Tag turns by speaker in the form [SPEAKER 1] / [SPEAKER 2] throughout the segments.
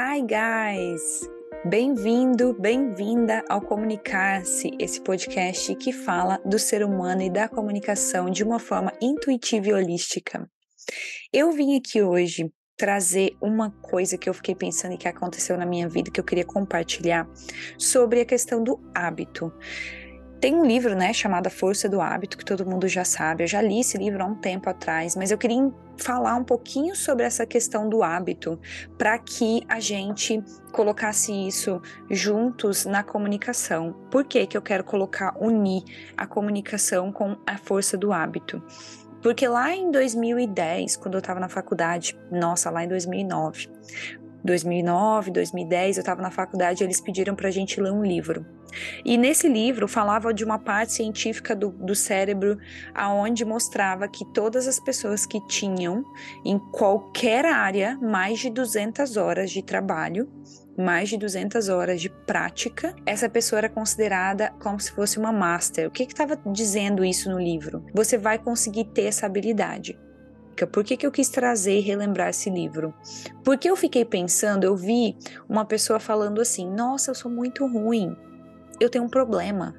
[SPEAKER 1] Hi, guys! Bem-vindo, bem-vinda ao Comunicar-se, esse podcast que fala do ser humano e da comunicação de uma forma intuitiva e holística. Eu vim aqui hoje trazer uma coisa que eu fiquei pensando e que aconteceu na minha vida que eu queria compartilhar sobre a questão do hábito. Tem um livro, né, chamado A Força do Hábito, que todo mundo já sabe. Eu já li esse livro há um tempo atrás, mas eu queria falar um pouquinho sobre essa questão do hábito, para que a gente colocasse isso juntos na comunicação. Por que que eu quero colocar unir a comunicação com a força do hábito? Porque lá em 2010, quando eu estava na faculdade, nossa, lá em 2009, 2009, 2010, eu estava na faculdade, eles pediram para a gente ler um livro. E nesse livro falava de uma parte científica do, do cérebro, aonde mostrava que todas as pessoas que tinham em qualquer área mais de 200 horas de trabalho, mais de 200 horas de prática, essa pessoa era considerada como se fosse uma master. O que estava dizendo isso no livro? Você vai conseguir ter essa habilidade. Por que, que eu quis trazer e relembrar esse livro? Porque eu fiquei pensando, eu vi uma pessoa falando assim: Nossa, eu sou muito ruim eu tenho um problema.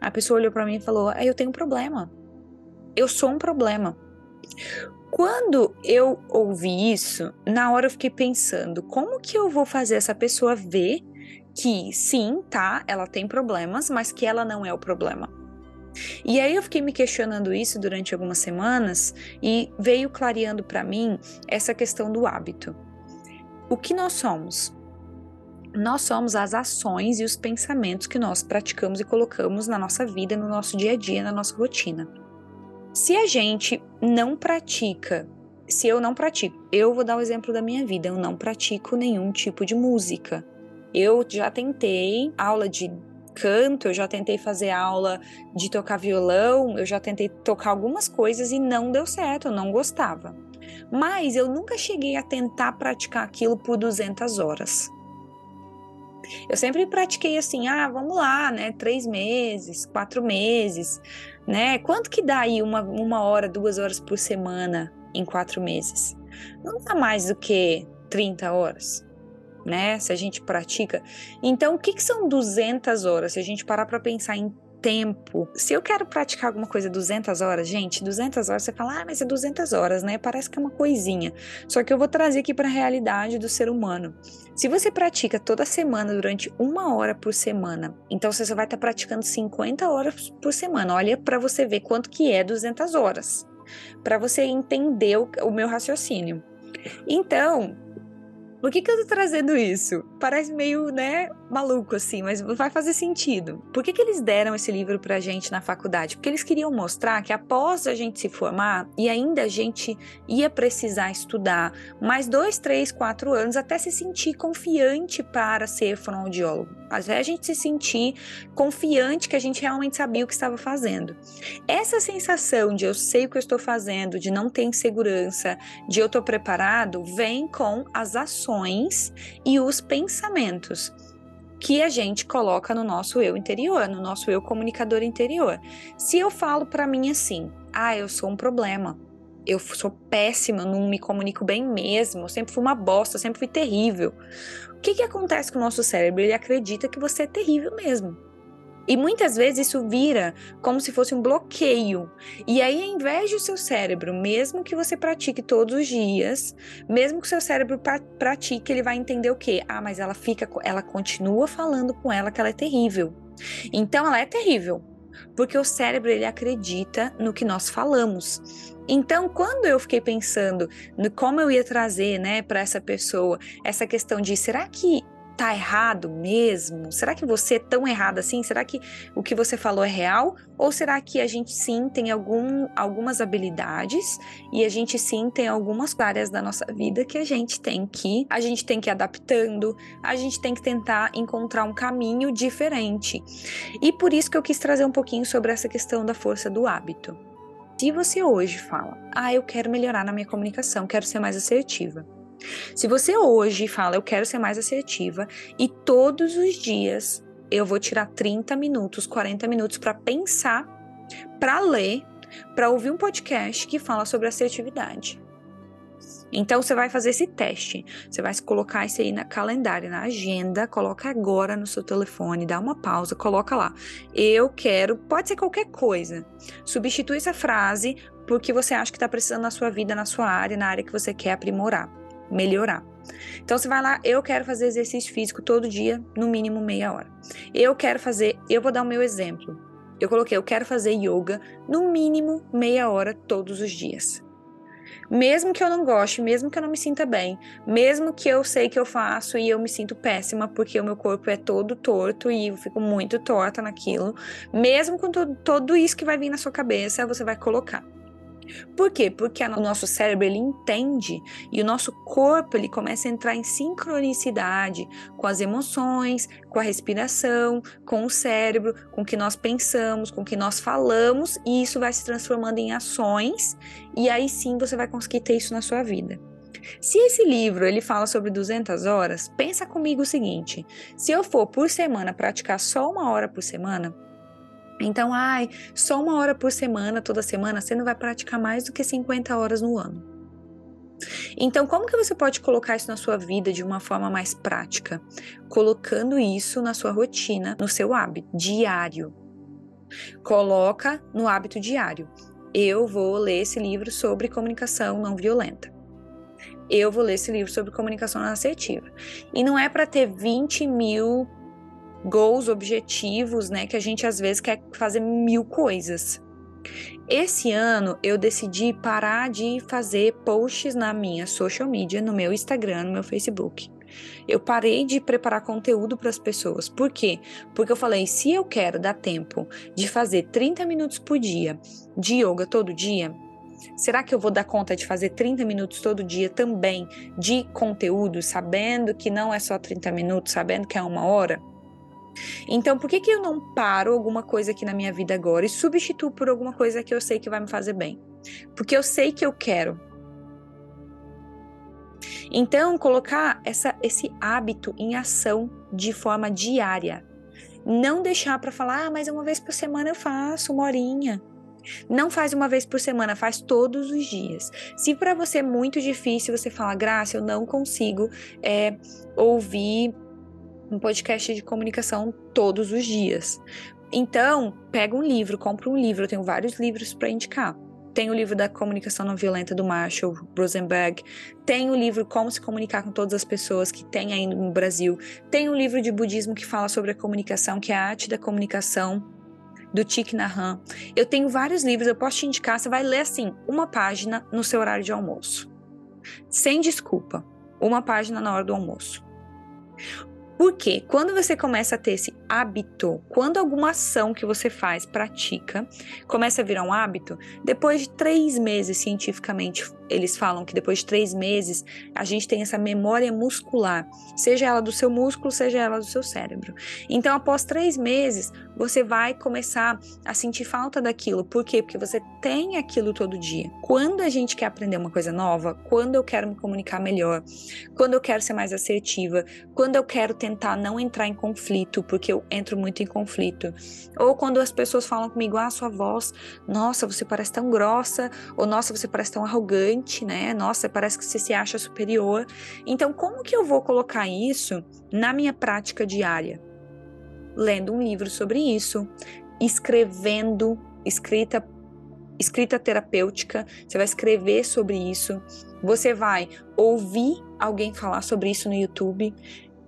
[SPEAKER 1] A pessoa olhou para mim e falou: ah, Eu tenho um problema. Eu sou um problema. Quando eu ouvi isso, na hora eu fiquei pensando: como que eu vou fazer essa pessoa ver que sim, tá, ela tem problemas, mas que ela não é o problema? E aí eu fiquei me questionando isso durante algumas semanas e veio clareando para mim essa questão do hábito. O que nós somos? nós somos as ações e os pensamentos que nós praticamos e colocamos na nossa vida, no nosso dia a dia, na nossa rotina. Se a gente não pratica, se eu não pratico, eu vou dar o exemplo da minha vida, eu não pratico nenhum tipo de música. Eu já tentei aula de canto, eu já tentei fazer aula de tocar violão, eu já tentei tocar algumas coisas e não deu certo, eu não gostava. Mas eu nunca cheguei a tentar praticar aquilo por 200 horas. Eu sempre pratiquei assim, ah, vamos lá, né? Três meses, quatro meses, né? Quanto que dá aí uma, uma hora, duas horas por semana em quatro meses? Não dá mais do que 30 horas, né? Se a gente pratica. Então, o que, que são 200 horas? Se a gente parar para pensar em tempo. Se eu quero praticar alguma coisa 200 horas, gente, 200 horas você fala, ah, mas é 200 horas, né? Parece que é uma coisinha. Só que eu vou trazer aqui para a realidade do ser humano. Se você pratica toda semana durante uma hora por semana, então você só vai estar tá praticando 50 horas por semana. Olha para você ver quanto que é 200 horas, para você entender o, o meu raciocínio. Então, por que, que eu tô trazendo isso? Parece meio, né, maluco assim, mas vai fazer sentido. Por que, que eles deram esse livro pra gente na faculdade? Porque eles queriam mostrar que após a gente se formar, e ainda a gente ia precisar estudar mais dois, três, quatro anos até se sentir confiante para ser fonoaudiólogo. Até a gente se sentir confiante que a gente realmente sabia o que estava fazendo. Essa sensação de eu sei o que eu estou fazendo, de não ter insegurança, de eu estou preparado, vem com as ações e os pensamentos que a gente coloca no nosso eu interior, no nosso eu comunicador interior. Se eu falo para mim assim: "Ah, eu sou um problema. Eu sou péssima, não me comunico bem mesmo, eu sempre fui uma bosta, sempre fui terrível". O que que acontece com o nosso cérebro? Ele acredita que você é terrível mesmo. E muitas vezes isso vira como se fosse um bloqueio. E aí, ao invés de o seu cérebro, mesmo que você pratique todos os dias, mesmo que o seu cérebro pratique, ele vai entender o quê? Ah, mas ela fica, ela continua falando com ela que ela é terrível. Então ela é terrível, porque o cérebro ele acredita no que nós falamos. Então, quando eu fiquei pensando no como eu ia trazer, né, para essa pessoa essa questão de será que tá errado mesmo? Será que você é tão errado assim? Será que o que você falou é real? Ou será que a gente sim tem algum, algumas habilidades e a gente sim tem algumas áreas da nossa vida que a gente tem que a gente tem que ir adaptando, a gente tem que tentar encontrar um caminho diferente. E por isso que eu quis trazer um pouquinho sobre essa questão da força do hábito. Se você hoje fala, ah, eu quero melhorar na minha comunicação, quero ser mais assertiva se você hoje fala, eu quero ser mais assertiva, e todos os dias eu vou tirar 30 minutos, 40 minutos para pensar, para ler, para ouvir um podcast que fala sobre assertividade. Então você vai fazer esse teste. Você vai colocar isso aí na calendário, na agenda, coloca agora no seu telefone, dá uma pausa, coloca lá. Eu quero, pode ser qualquer coisa. Substitui essa frase porque você acha que está precisando na sua vida, na sua área, na área que você quer aprimorar, melhorar. Então você vai lá, eu quero fazer exercício físico todo dia, no mínimo meia hora. Eu quero fazer, eu vou dar o meu exemplo. Eu coloquei, eu quero fazer yoga no mínimo meia hora todos os dias. Mesmo que eu não goste, mesmo que eu não me sinta bem, mesmo que eu sei que eu faço e eu me sinto péssima porque o meu corpo é todo torto e eu fico muito torta naquilo, mesmo com tudo, tudo isso que vai vir na sua cabeça, você vai colocar. Por quê? Porque o nosso cérebro ele entende e o nosso corpo ele começa a entrar em sincronicidade com as emoções, com a respiração, com o cérebro, com o que nós pensamos, com o que nós falamos e isso vai se transformando em ações e aí sim você vai conseguir ter isso na sua vida. Se esse livro ele fala sobre 200 horas, pensa comigo o seguinte: se eu for por semana praticar só uma hora por semana, então, ai, só uma hora por semana, toda semana, você não vai praticar mais do que 50 horas no ano. Então, como que você pode colocar isso na sua vida de uma forma mais prática? Colocando isso na sua rotina, no seu hábito diário. Coloca no hábito diário. Eu vou ler esse livro sobre comunicação não violenta. Eu vou ler esse livro sobre comunicação assertiva. E não é para ter 20 mil goals, objetivos, né? Que a gente às vezes quer fazer mil coisas. Esse ano eu decidi parar de fazer posts na minha social media, no meu Instagram, no meu Facebook. Eu parei de preparar conteúdo para as pessoas. Por quê? Porque eu falei, se eu quero dar tempo de fazer 30 minutos por dia de yoga todo dia, será que eu vou dar conta de fazer 30 minutos todo dia também de conteúdo, sabendo que não é só 30 minutos, sabendo que é uma hora? Então, por que, que eu não paro alguma coisa aqui na minha vida agora e substituo por alguma coisa que eu sei que vai me fazer bem? Porque eu sei que eu quero. Então, colocar essa, esse hábito em ação de forma diária. Não deixar para falar, ah, mas uma vez por semana eu faço, uma horinha. Não faz uma vez por semana, faz todos os dias. Se para você é muito difícil, você fala, Graça, eu não consigo é, ouvir um podcast de comunicação todos os dias. Então, pega um livro, compra um livro. Eu tenho vários livros para indicar. Tem o livro da comunicação não violenta do Marshall Rosenberg. Tem o livro Como se comunicar com todas as pessoas que tem aí no Brasil. Tem o livro de budismo que fala sobre a comunicação, que é a arte da comunicação do Thich Nhat. Eu tenho vários livros, eu posso te indicar. Você vai ler assim, uma página no seu horário de almoço. Sem desculpa. Uma página na hora do almoço. Porque quando você começa a ter esse hábito, quando alguma ação que você faz, pratica, começa a virar um hábito, depois de três meses, cientificamente, eles falam que depois de três meses a gente tem essa memória muscular, seja ela do seu músculo, seja ela do seu cérebro. Então, após três meses, você vai começar a sentir falta daquilo. Por quê? Porque você tem aquilo todo dia. Quando a gente quer aprender uma coisa nova, quando eu quero me comunicar melhor, quando eu quero ser mais assertiva, quando eu quero tentar não entrar em conflito, porque eu entro muito em conflito, ou quando as pessoas falam comigo, ah, sua voz, nossa, você parece tão grossa, ou nossa, você parece tão arrogante arrogante, né? Nossa, parece que você se acha superior. Então, como que eu vou colocar isso na minha prática diária? Lendo um livro sobre isso, escrevendo, escrita escrita terapêutica, você vai escrever sobre isso, você vai ouvir alguém falar sobre isso no YouTube.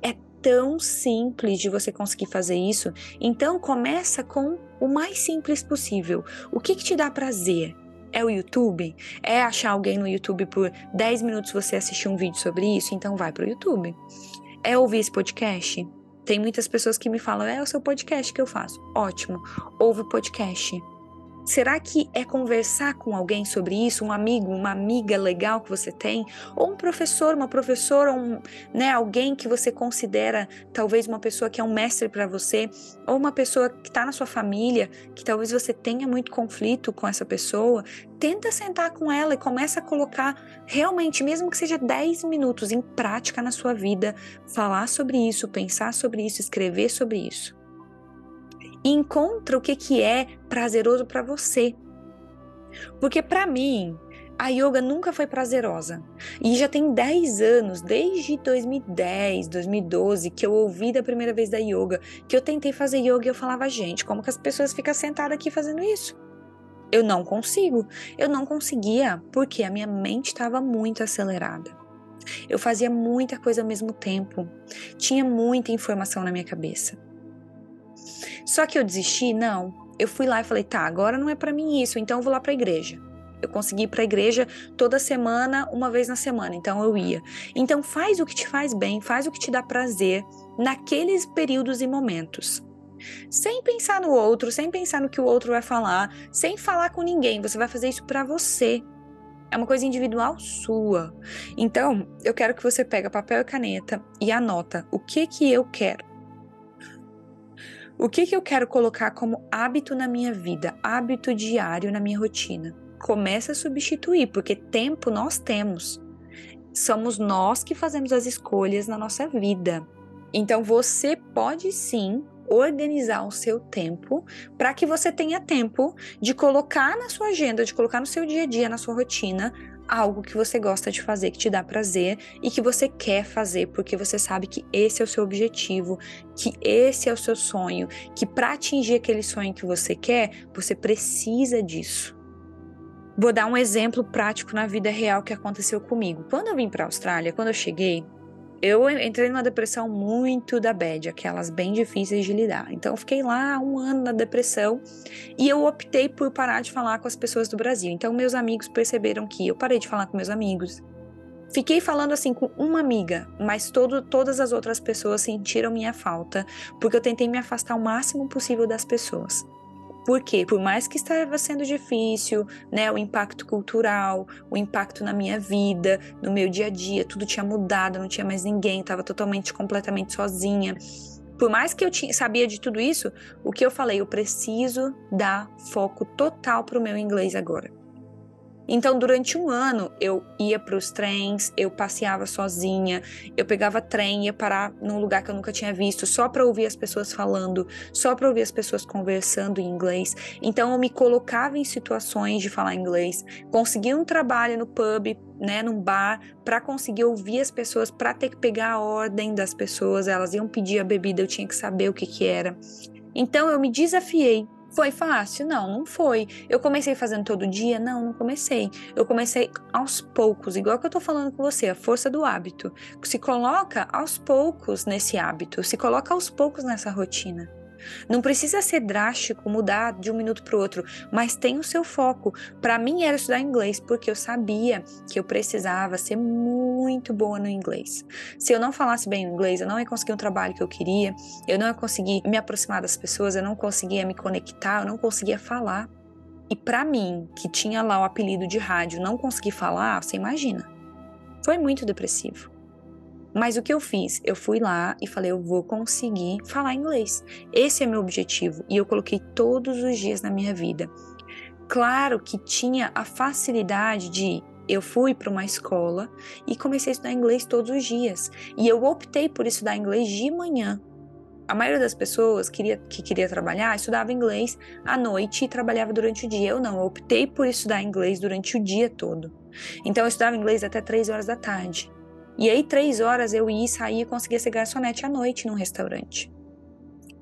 [SPEAKER 1] É tão simples de você conseguir fazer isso. Então começa com o mais simples possível. O que, que te dá prazer? É o YouTube? É achar alguém no YouTube por 10 minutos você assistir um vídeo sobre isso? Então vai pro YouTube. É ouvir esse podcast? Tem muitas pessoas que me falam, é o seu podcast que eu faço. Ótimo, ouve o podcast. Será que é conversar com alguém sobre isso, um amigo, uma amiga legal que você tem, ou um professor, uma professora, um, né, alguém que você considera talvez uma pessoa que é um mestre para você, ou uma pessoa que está na sua família, que talvez você tenha muito conflito com essa pessoa, tenta sentar com ela e começa a colocar realmente, mesmo que seja 10 minutos em prática na sua vida, falar sobre isso, pensar sobre isso, escrever sobre isso e encontra o que, que é prazeroso para você. Porque para mim, a yoga nunca foi prazerosa. E já tem 10 anos, desde 2010, 2012, que eu ouvi da primeira vez da yoga, que eu tentei fazer yoga e eu falava, gente, como que as pessoas ficam sentadas aqui fazendo isso? Eu não consigo. Eu não conseguia porque a minha mente estava muito acelerada. Eu fazia muita coisa ao mesmo tempo. Tinha muita informação na minha cabeça. Só que eu desisti? Não. Eu fui lá e falei: "Tá, agora não é para mim isso, então eu vou lá para a igreja". Eu consegui ir para a igreja toda semana, uma vez na semana, então eu ia. Então faz o que te faz bem, faz o que te dá prazer naqueles períodos e momentos sem pensar no outro, sem pensar no que o outro vai falar, sem falar com ninguém. Você vai fazer isso para você. É uma coisa individual sua. Então, eu quero que você pegue papel e caneta e anota o que que eu quero. O que que eu quero colocar como hábito na minha vida, hábito diário na minha rotina. Começa a substituir, porque tempo nós temos. Somos nós que fazemos as escolhas na nossa vida. Então você pode sim organizar o seu tempo para que você tenha tempo de colocar na sua agenda, de colocar no seu dia a dia, na sua rotina, algo que você gosta de fazer, que te dá prazer e que você quer fazer, porque você sabe que esse é o seu objetivo, que esse é o seu sonho, que para atingir aquele sonho que você quer, você precisa disso. Vou dar um exemplo prático na vida real que aconteceu comigo. Quando eu vim para a Austrália, quando eu cheguei, eu entrei numa depressão muito da bad, aquelas bem difíceis de lidar. Então, eu fiquei lá um ano na depressão e eu optei por parar de falar com as pessoas do Brasil. Então, meus amigos perceberam que eu parei de falar com meus amigos. Fiquei falando assim com uma amiga, mas todo, todas as outras pessoas sentiram minha falta, porque eu tentei me afastar o máximo possível das pessoas. Porque, por mais que estava sendo difícil, né, o impacto cultural, o impacto na minha vida, no meu dia a dia, tudo tinha mudado, não tinha mais ninguém, estava totalmente, completamente sozinha. Por mais que eu tinha, sabia de tudo isso, o que eu falei, eu preciso dar foco total para o meu inglês agora. Então, durante um ano, eu ia para os trens, eu passeava sozinha, eu pegava trem, ia parar num lugar que eu nunca tinha visto, só para ouvir as pessoas falando, só para ouvir as pessoas conversando em inglês. Então, eu me colocava em situações de falar inglês, conseguia um trabalho no pub, né, num bar, para conseguir ouvir as pessoas, para ter que pegar a ordem das pessoas, elas iam pedir a bebida, eu tinha que saber o que que era. Então, eu me desafiei foi fácil? Não, não foi. Eu comecei fazendo todo dia? Não, não comecei. Eu comecei aos poucos, igual que eu tô falando com você, a força do hábito. Se coloca aos poucos nesse hábito, se coloca aos poucos nessa rotina. Não precisa ser drástico, mudar de um minuto para o outro, mas tem o seu foco. Para mim era estudar inglês, porque eu sabia que eu precisava ser muito boa no inglês. Se eu não falasse bem inglês, eu não ia conseguir um trabalho que eu queria, eu não ia conseguir me aproximar das pessoas, eu não conseguia me conectar, eu não conseguia falar. E para mim, que tinha lá o apelido de rádio, não conseguir falar, você imagina. Foi muito depressivo. Mas o que eu fiz? Eu fui lá e falei, eu vou conseguir falar inglês. Esse é meu objetivo e eu coloquei todos os dias na minha vida. Claro que tinha a facilidade de eu fui para uma escola e comecei a estudar inglês todos os dias. E eu optei por estudar inglês de manhã. A maioria das pessoas queria, que queria trabalhar estudava inglês à noite e trabalhava durante o dia. Eu não, eu optei por estudar inglês durante o dia todo. Então eu estudava inglês até 3 horas da tarde. E aí, três horas eu ia sair e conseguia ser garçonete à noite num restaurante.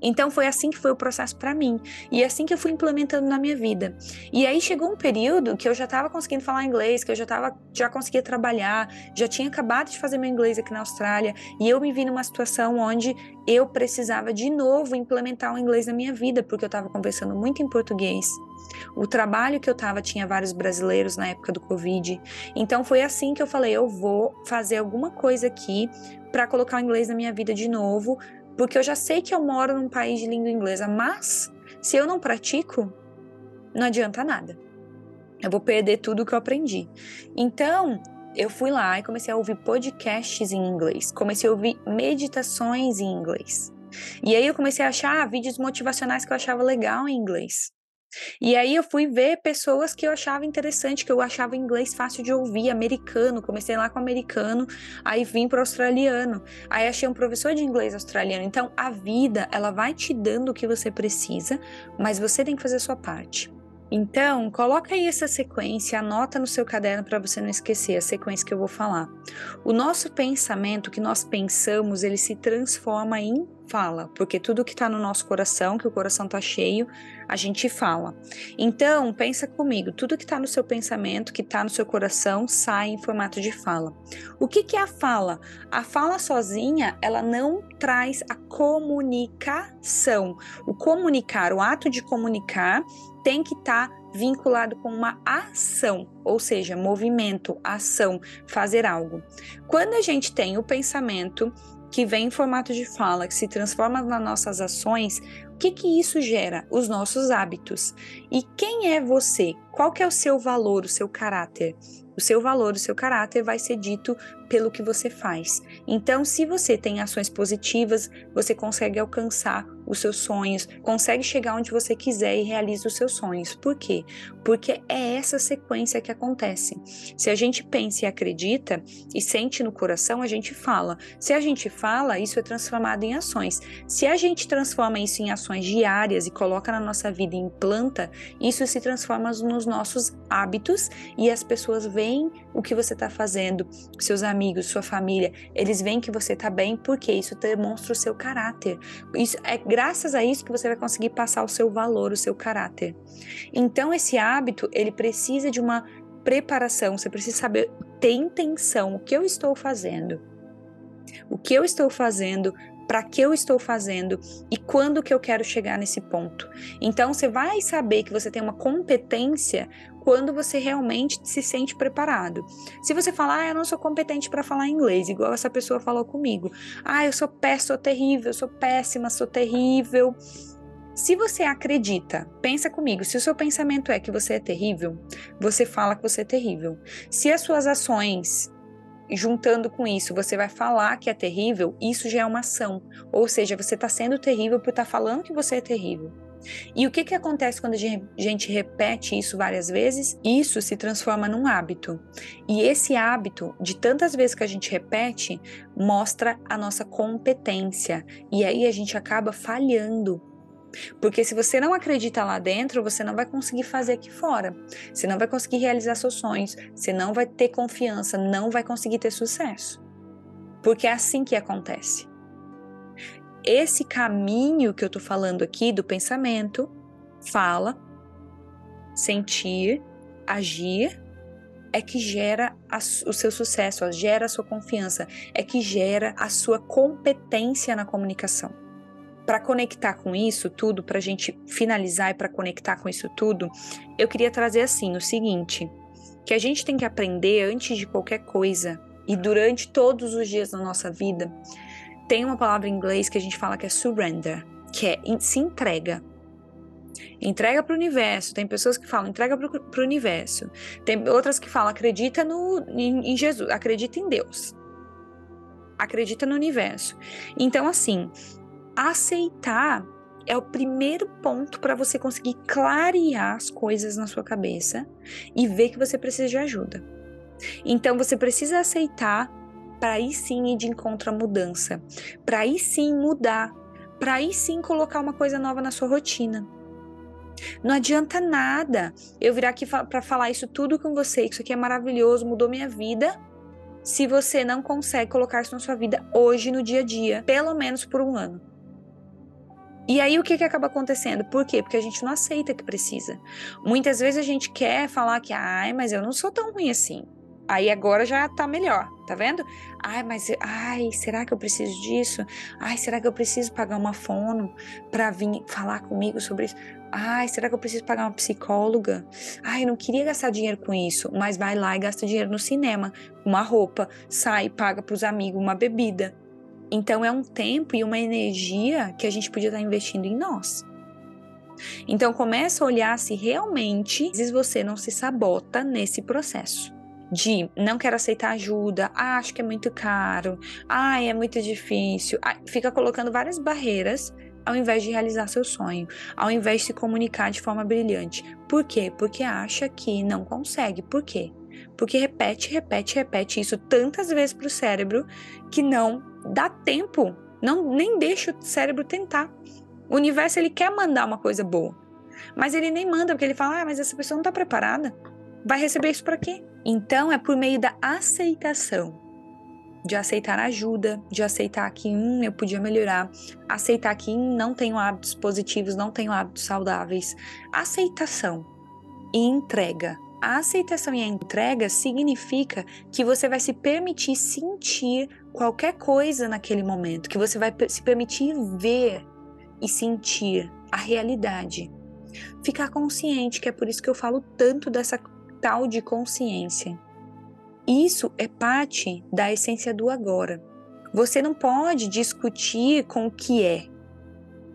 [SPEAKER 1] Então foi assim que foi o processo para mim e é assim que eu fui implementando na minha vida. E aí chegou um período que eu já estava conseguindo falar inglês, que eu já tava, já conseguia trabalhar, já tinha acabado de fazer meu inglês aqui na Austrália e eu me vi numa situação onde eu precisava de novo implementar o inglês na minha vida, porque eu estava conversando muito em português. O trabalho que eu estava tinha vários brasileiros na época do Covid. Então foi assim que eu falei: eu vou fazer alguma coisa aqui para colocar o inglês na minha vida de novo, porque eu já sei que eu moro num país de língua inglesa, mas se eu não pratico, não adianta nada. Eu vou perder tudo que eu aprendi. Então, eu fui lá e comecei a ouvir podcasts em inglês, comecei a ouvir meditações em inglês. E aí eu comecei a achar vídeos motivacionais que eu achava legal em inglês. E aí eu fui ver pessoas que eu achava interessante, que eu achava inglês fácil de ouvir, americano. Comecei lá com americano, aí vim para australiano. Aí achei um professor de inglês australiano. Então a vida, ela vai te dando o que você precisa, mas você tem que fazer a sua parte. Então, coloca aí essa sequência, anota no seu caderno para você não esquecer a sequência que eu vou falar. O nosso pensamento, o que nós pensamos, ele se transforma em fala, porque tudo que está no nosso coração, que o coração está cheio, a gente fala. Então, pensa comigo, tudo que está no seu pensamento, que está no seu coração, sai em formato de fala. O que, que é a fala? A fala sozinha, ela não traz a comunicação. O comunicar, o ato de comunicar, tem que estar tá vinculado com uma ação, ou seja, movimento, ação, fazer algo. Quando a gente tem o pensamento que vem em formato de fala, que se transforma nas nossas ações, o que que isso gera? Os nossos hábitos. E quem é você? Qual que é o seu valor, o seu caráter? O seu valor, o seu caráter vai ser dito pelo que você faz. Então, se você tem ações positivas, você consegue alcançar os seus sonhos, consegue chegar onde você quiser e realiza os seus sonhos. Por quê? Porque é essa sequência que acontece. Se a gente pensa e acredita e sente no coração, a gente fala. Se a gente fala, isso é transformado em ações. Se a gente transforma isso em ações diárias e coloca na nossa vida e implanta, isso se transforma nos nossos hábitos e as pessoas veem o que você está fazendo, seus amigos, sua família, eles veem que você está bem porque isso demonstra o seu caráter. Isso é graças a isso que você vai conseguir passar o seu valor, o seu caráter. Então esse hábito, ele precisa de uma preparação, você precisa saber ter intenção, o que eu estou fazendo. O que eu estou fazendo para que eu estou fazendo e quando que eu quero chegar nesse ponto. Então você vai saber que você tem uma competência quando você realmente se sente preparado. Se você falar, ah, eu não sou competente para falar inglês, igual essa pessoa falou comigo. Ah, eu sou péssima, sou terrível, sou péssima, sou terrível. Se você acredita, pensa comigo, se o seu pensamento é que você é terrível, você fala que você é terrível. Se as suas ações juntando com isso, você vai falar que é terrível, isso já é uma ação. Ou seja, você está sendo terrível por estar tá falando que você é terrível. E o que, que acontece quando a gente repete isso várias vezes? Isso se transforma num hábito. E esse hábito, de tantas vezes que a gente repete, mostra a nossa competência. E aí a gente acaba falhando porque se você não acredita lá dentro, você não vai conseguir fazer aqui fora. Você não vai conseguir realizar seus sonhos, você não vai ter confiança, não vai conseguir ter sucesso. Porque é assim que acontece. Esse caminho que eu tô falando aqui do pensamento, fala, sentir, agir, é que gera a, o seu sucesso, gera a sua confiança, é que gera a sua competência na comunicação para conectar com isso tudo, para a gente finalizar e para conectar com isso tudo, eu queria trazer assim o seguinte: que a gente tem que aprender antes de qualquer coisa e durante todos os dias da nossa vida. Tem uma palavra em inglês que a gente fala que é surrender, que é se entrega. Entrega para o universo. Tem pessoas que falam entrega para o universo. Tem outras que falam acredita no, em, em Jesus, acredita em Deus. Acredita no universo. Então, assim, aceitar é o primeiro ponto para você conseguir clarear as coisas na sua cabeça e ver que você precisa de ajuda. Então você precisa aceitar para aí sim ir de encontro à mudança, para aí sim mudar, para aí sim colocar uma coisa nova na sua rotina. Não adianta nada eu virar aqui para falar isso tudo com você, que isso aqui é maravilhoso, mudou minha vida, se você não consegue colocar isso na sua vida hoje, no dia a dia, pelo menos por um ano. E aí o que, que acaba acontecendo? Por quê? Porque a gente não aceita que precisa. Muitas vezes a gente quer falar que, ai, mas eu não sou tão ruim assim. Aí agora já tá melhor, tá vendo? Ai, mas ai, será que eu preciso disso? Ai, será que eu preciso pagar uma fono para vir falar comigo sobre isso? Ai, será que eu preciso pagar uma psicóloga? Ai, eu não queria gastar dinheiro com isso, mas vai lá e gasta dinheiro no cinema, uma roupa, sai, paga para os amigos uma bebida. Então é um tempo e uma energia que a gente podia estar investindo em nós. Então começa a olhar se realmente você não se sabota nesse processo de não quero aceitar ajuda, ah, acho que é muito caro, ah, é muito difícil, ah, fica colocando várias barreiras ao invés de realizar seu sonho, ao invés de se comunicar de forma brilhante. Por quê? Porque acha que não consegue. Por quê? Porque repete, repete, repete isso tantas vezes para o cérebro que não dá tempo, não nem deixa o cérebro tentar. O universo ele quer mandar uma coisa boa, Mas ele nem manda, porque ele fala: ah, mas essa pessoa não está preparada. Vai receber isso para quê? Então é por meio da aceitação. De aceitar ajuda, de aceitar que hum, eu podia melhorar, aceitar que hum, não tenho hábitos positivos, não tenho hábitos saudáveis. Aceitação e entrega. A aceitação e a entrega significa que você vai se permitir sentir qualquer coisa naquele momento, que você vai se permitir ver e sentir a realidade. Ficar consciente, que é por isso que eu falo tanto dessa tal de consciência. Isso é parte da essência do agora. Você não pode discutir com o que é.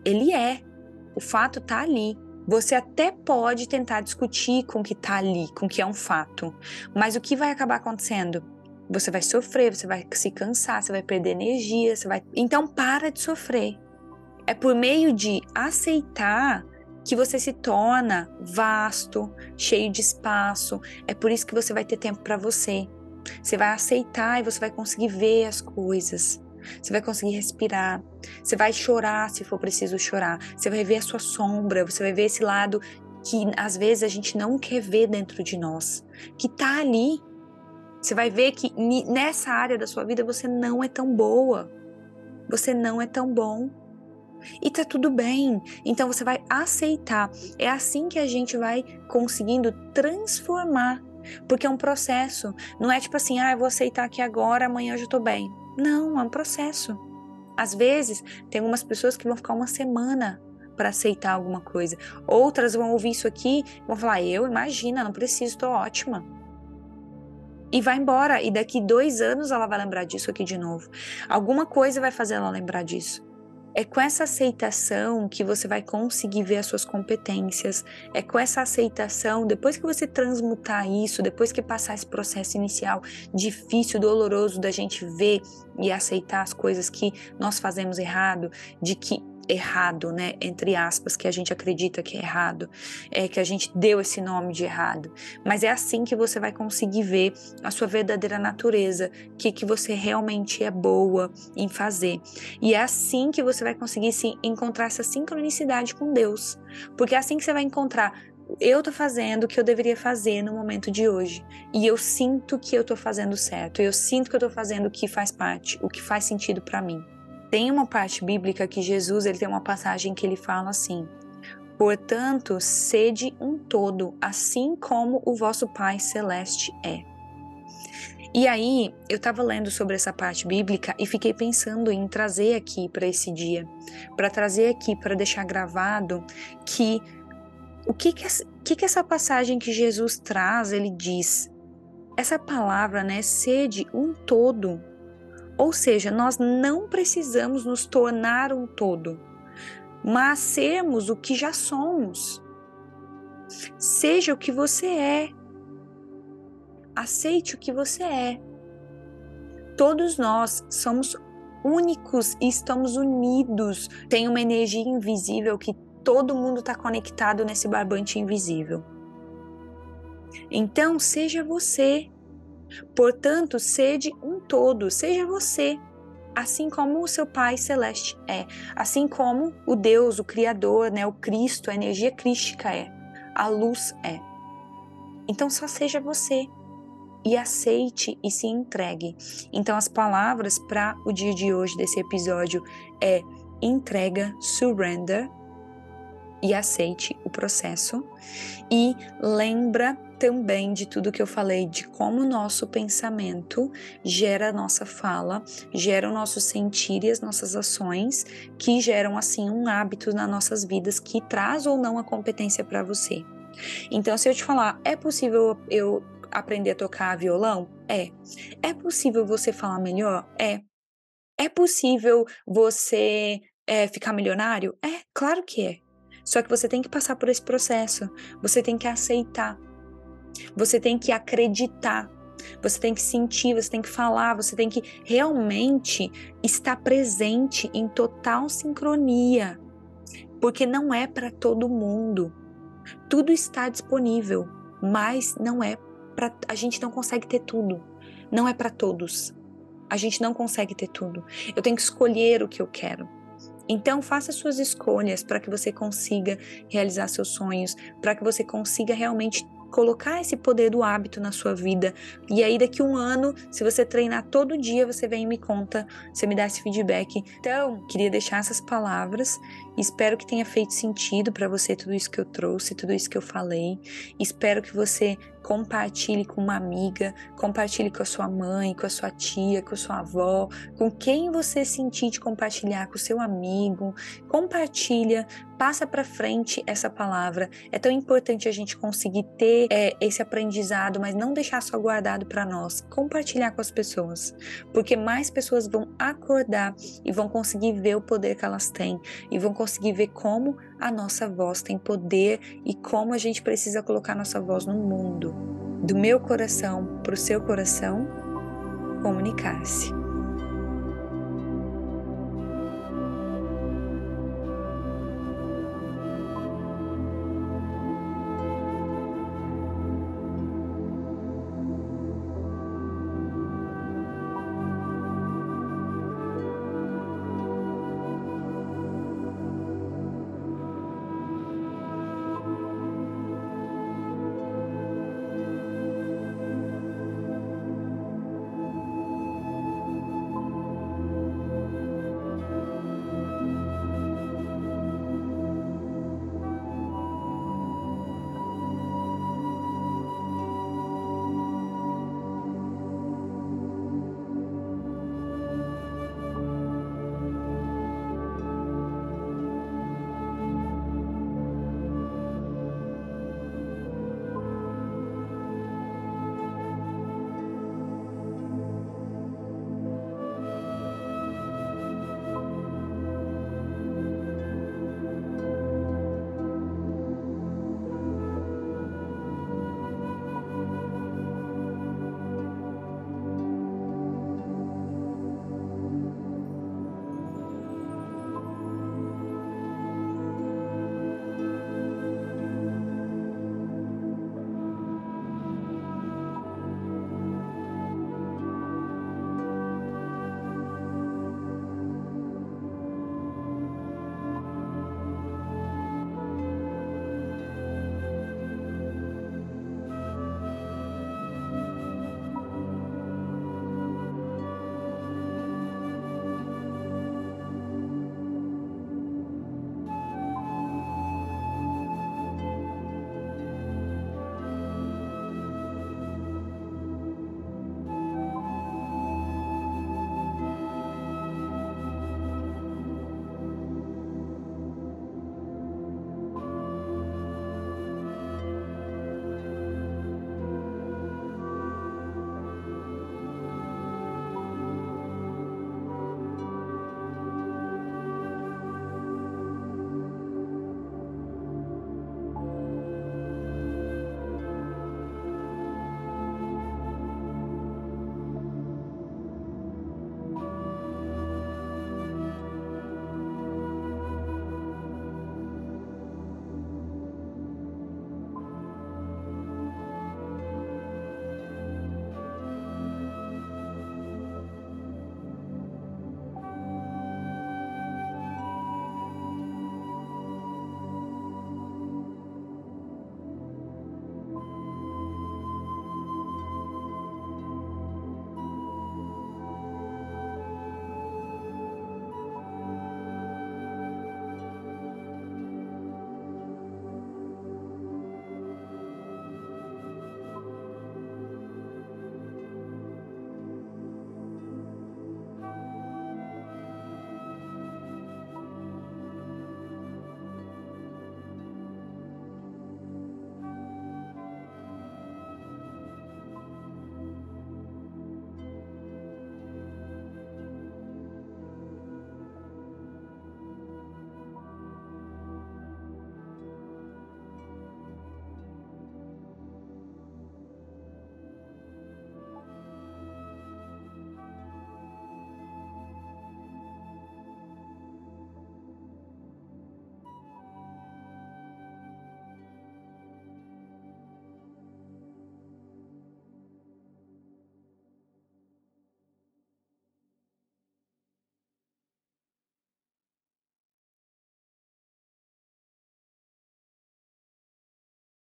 [SPEAKER 1] Ele é. O fato está ali. Você até pode tentar discutir com o que está ali, com o que é um fato. Mas o que vai acabar acontecendo? Você vai sofrer, você vai se cansar, você vai perder energia, você vai. Então para de sofrer. É por meio de aceitar que você se torna vasto, cheio de espaço. É por isso que você vai ter tempo para você. Você vai aceitar e você vai conseguir ver as coisas. Você vai conseguir respirar. Você vai chorar se for preciso chorar. Você vai ver a sua sombra. Você vai ver esse lado que às vezes a gente não quer ver dentro de nós, que tá ali. Você vai ver que nessa área da sua vida você não é tão boa. Você não é tão bom. E tá tudo bem. Então você vai aceitar. É assim que a gente vai conseguindo transformar. Porque é um processo. Não é tipo assim, ah, eu vou aceitar aqui agora, amanhã eu já tô bem. Não, é um processo. Às vezes, tem algumas pessoas que vão ficar uma semana para aceitar alguma coisa. Outras vão ouvir isso aqui e vão falar: Eu, imagina, não preciso, tô ótima. E vai embora. E daqui dois anos ela vai lembrar disso aqui de novo. Alguma coisa vai fazer ela lembrar disso. É com essa aceitação que você vai conseguir ver as suas competências. É com essa aceitação, depois que você transmutar isso, depois que passar esse processo inicial difícil, doloroso da gente ver e aceitar as coisas que nós fazemos errado, de que errado, né? Entre aspas, que a gente acredita que é errado, é que a gente deu esse nome de errado. Mas é assim que você vai conseguir ver a sua verdadeira natureza, o que, que você realmente é boa em fazer. E é assim que você vai conseguir se encontrar essa sincronicidade com Deus. Porque é assim que você vai encontrar eu tô fazendo o que eu deveria fazer no momento de hoje. E eu sinto que eu tô fazendo certo. Eu sinto que eu tô fazendo o que faz parte, o que faz sentido para mim. Tem uma parte bíblica que Jesus ele tem uma passagem que ele fala assim: Portanto, sede um todo, assim como o vosso Pai celeste é. E aí, eu estava lendo sobre essa parte bíblica e fiquei pensando em trazer aqui para esse dia, para trazer aqui para deixar gravado que o que que, que que essa passagem que Jesus traz, ele diz. Essa palavra, né, sede um todo, ou seja, nós não precisamos nos tornar um todo, mas sermos o que já somos. Seja o que você é. Aceite o que você é. Todos nós somos únicos e estamos unidos. Tem uma energia invisível que todo mundo está conectado nesse barbante invisível. Então, seja você. Portanto, sede um todo, seja você, assim como o seu Pai celeste é, assim como o Deus, o Criador, né, o Cristo, a energia crística é, a luz é. Então só seja você e aceite e se entregue. Então as palavras para o dia de hoje desse episódio é entrega, surrender e aceite o processo e lembra também de tudo que eu falei, de como o nosso pensamento gera a nossa fala, gera o nosso sentir e as nossas ações, que geram assim um hábito nas nossas vidas que traz ou não a competência para você. Então, se eu te falar, é possível eu aprender a tocar violão? É. É possível você falar melhor? É. É possível você é, ficar milionário? É, claro que é. Só que você tem que passar por esse processo, você tem que aceitar você tem que acreditar, você tem que sentir, você tem que falar, você tem que realmente estar presente em total sincronia, porque não é para todo mundo. Tudo está disponível, mas não é para a gente não consegue ter tudo. Não é para todos. A gente não consegue ter tudo. Eu tenho que escolher o que eu quero. Então, faça suas escolhas para que você consiga realizar seus sonhos, para que você consiga realmente colocar esse poder do hábito na sua vida. E aí, daqui um ano, se você treinar todo dia, você vem e me conta, você me dá esse feedback. Então, queria deixar essas palavras. Espero que tenha feito sentido para você tudo isso que eu trouxe, tudo isso que eu falei. Espero que você compartilhe com uma amiga, compartilhe com a sua mãe, com a sua tia, com a sua avó, com quem você sentir de compartilhar, com o seu amigo. Compartilha, passa para frente essa palavra. É tão importante a gente conseguir ter é, esse aprendizado, mas não deixar só guardado para nós. Compartilhar com as pessoas, porque mais pessoas vão acordar e vão conseguir ver o poder que elas têm e vão conseguir ver como a nossa voz tem poder e como a gente precisa colocar nossa voz no mundo. Do meu coração para o seu coração, comunicar-se.